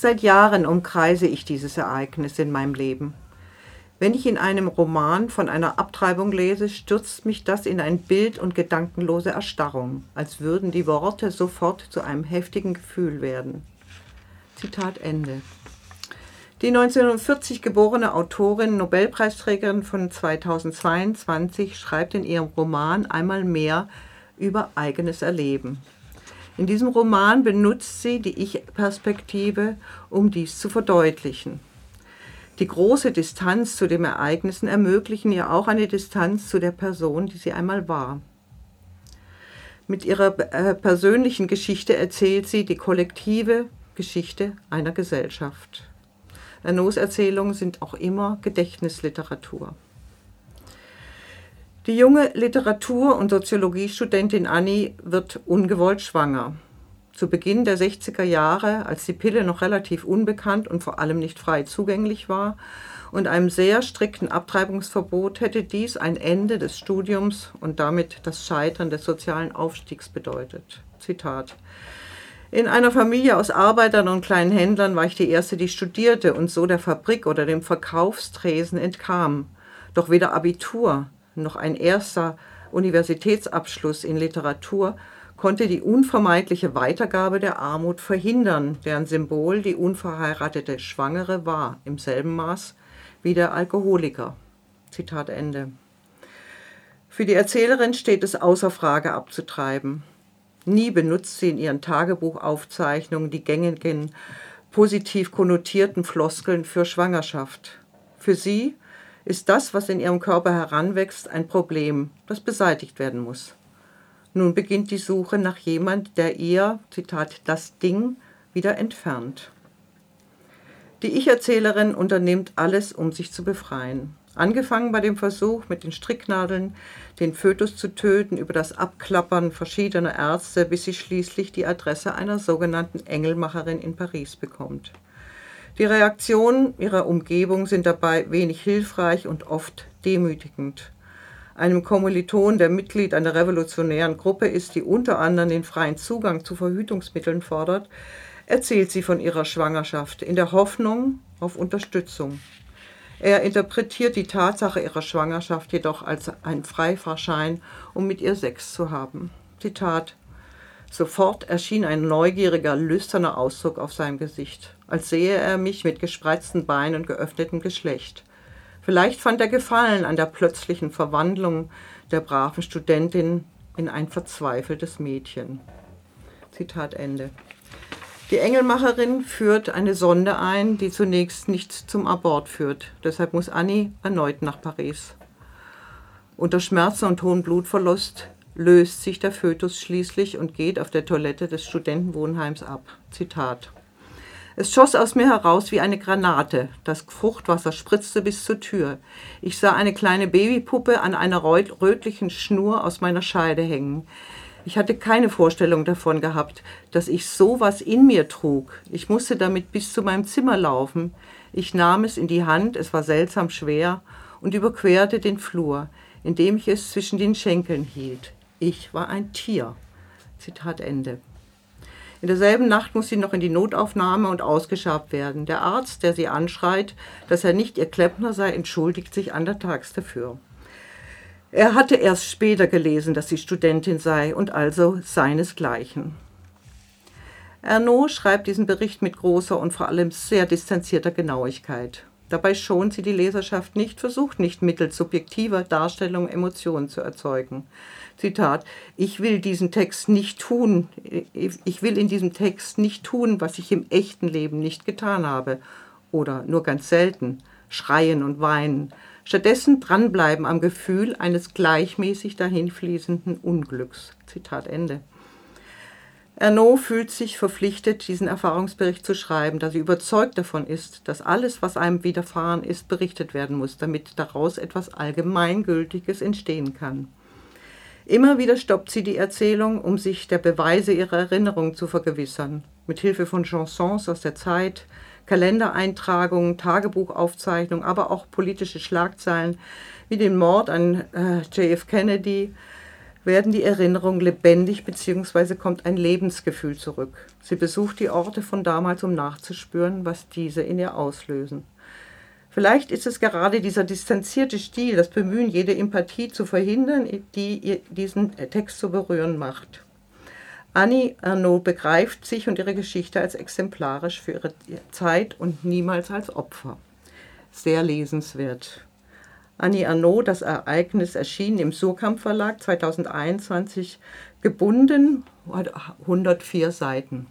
Seit Jahren umkreise ich dieses Ereignis in meinem Leben. Wenn ich in einem Roman von einer Abtreibung lese, stürzt mich das in ein Bild und gedankenlose Erstarrung, als würden die Worte sofort zu einem heftigen Gefühl werden. Zitat Ende. Die 1940 geborene Autorin, Nobelpreisträgerin von 2022, schreibt in ihrem Roman einmal mehr über eigenes Erleben. In diesem Roman benutzt sie die Ich-Perspektive, um dies zu verdeutlichen. Die große Distanz zu den Ereignissen ermöglichen ihr auch eine Distanz zu der Person, die sie einmal war. Mit ihrer äh, persönlichen Geschichte erzählt sie die kollektive Geschichte einer Gesellschaft. Ernaus Erzählungen sind auch immer Gedächtnisliteratur. Die junge Literatur- und Soziologiestudentin Annie wird ungewollt schwanger. Zu Beginn der 60er Jahre, als die Pille noch relativ unbekannt und vor allem nicht frei zugänglich war und einem sehr strikten Abtreibungsverbot, hätte dies ein Ende des Studiums und damit das Scheitern des sozialen Aufstiegs bedeutet. Zitat. In einer Familie aus Arbeitern und kleinen Händlern war ich die Erste, die studierte und so der Fabrik oder dem Verkaufstresen entkam. Doch weder Abitur noch ein erster Universitätsabschluss in Literatur konnte die unvermeidliche Weitergabe der Armut verhindern, deren Symbol die unverheiratete Schwangere war, im selben Maß wie der Alkoholiker. Zitat Ende. Für die Erzählerin steht es außer Frage abzutreiben. Nie benutzt sie in ihren Tagebuchaufzeichnungen die gängigen, positiv konnotierten Floskeln für Schwangerschaft. Für sie ist das, was in ihrem Körper heranwächst, ein Problem, das beseitigt werden muss. Nun beginnt die Suche nach jemand, der ihr, Zitat, das Ding wieder entfernt. Die Ich-Erzählerin unternimmt alles, um sich zu befreien. Angefangen bei dem Versuch, mit den Stricknadeln den Fötus zu töten, über das Abklappern verschiedener Ärzte, bis sie schließlich die Adresse einer sogenannten Engelmacherin in Paris bekommt. Die Reaktionen ihrer Umgebung sind dabei wenig hilfreich und oft demütigend einem Kommiliton, der Mitglied einer revolutionären Gruppe ist, die unter anderem den freien Zugang zu Verhütungsmitteln fordert, erzählt sie von ihrer Schwangerschaft in der Hoffnung auf Unterstützung. Er interpretiert die Tatsache ihrer Schwangerschaft jedoch als einen Freifahrschein, um mit ihr Sex zu haben. Zitat Sofort erschien ein neugieriger, lüsterner Ausdruck auf seinem Gesicht, als sehe er mich mit gespreizten Beinen und geöffnetem Geschlecht. Vielleicht fand er Gefallen an der plötzlichen Verwandlung der braven Studentin in ein verzweifeltes Mädchen. Zitat Ende. Die Engelmacherin führt eine Sonde ein, die zunächst nicht zum Abort führt. Deshalb muss Annie erneut nach Paris. Unter Schmerzen und hohem Blutverlust löst sich der Fötus schließlich und geht auf der Toilette des Studentenwohnheims ab. Zitat. Es schoss aus mir heraus wie eine Granate. Das Fruchtwasser spritzte bis zur Tür. Ich sah eine kleine Babypuppe an einer rötlichen Schnur aus meiner Scheide hängen. Ich hatte keine Vorstellung davon gehabt, dass ich sowas in mir trug. Ich musste damit bis zu meinem Zimmer laufen. Ich nahm es in die Hand, es war seltsam schwer, und überquerte den Flur, indem ich es zwischen den Schenkeln hielt. Ich war ein Tier. Zitat Ende. In derselben Nacht muss sie noch in die Notaufnahme und ausgeschabt werden. Der Arzt, der sie anschreit, dass er nicht ihr Kleppner sei, entschuldigt sich andertags dafür. Er hatte erst später gelesen, dass sie Studentin sei und also seinesgleichen. Ernaud schreibt diesen Bericht mit großer und vor allem sehr distanzierter Genauigkeit. Dabei schont sie die Leserschaft nicht, versucht nicht mittels subjektiver Darstellung Emotionen zu erzeugen. Zitat, ich will diesen Text nicht tun, ich will in diesem Text nicht tun, was ich im echten Leben nicht getan habe oder nur ganz selten, schreien und weinen. Stattdessen dranbleiben am Gefühl eines gleichmäßig dahinfließenden Unglücks. Zitat Ende. Ernaud fühlt sich verpflichtet, diesen Erfahrungsbericht zu schreiben, da sie überzeugt davon ist, dass alles, was einem widerfahren ist, berichtet werden muss, damit daraus etwas Allgemeingültiges entstehen kann. Immer wieder stoppt sie die Erzählung, um sich der Beweise ihrer Erinnerung zu vergewissern. Mit Hilfe von Chansons aus der Zeit, Kalendereintragungen, Tagebuchaufzeichnungen, aber auch politische Schlagzeilen wie den Mord an äh, JF Kennedy werden die Erinnerungen lebendig bzw. kommt ein Lebensgefühl zurück. Sie besucht die Orte von damals, um nachzuspüren, was diese in ihr auslösen. Vielleicht ist es gerade dieser distanzierte Stil, das Bemühen, jede Empathie zu verhindern, die diesen Text zu berühren macht. Annie Arnaud begreift sich und ihre Geschichte als exemplarisch für ihre Zeit und niemals als Opfer. Sehr lesenswert. Annie Arnaud, das Ereignis erschien im Surkamp Verlag 2021, gebunden, 104 Seiten.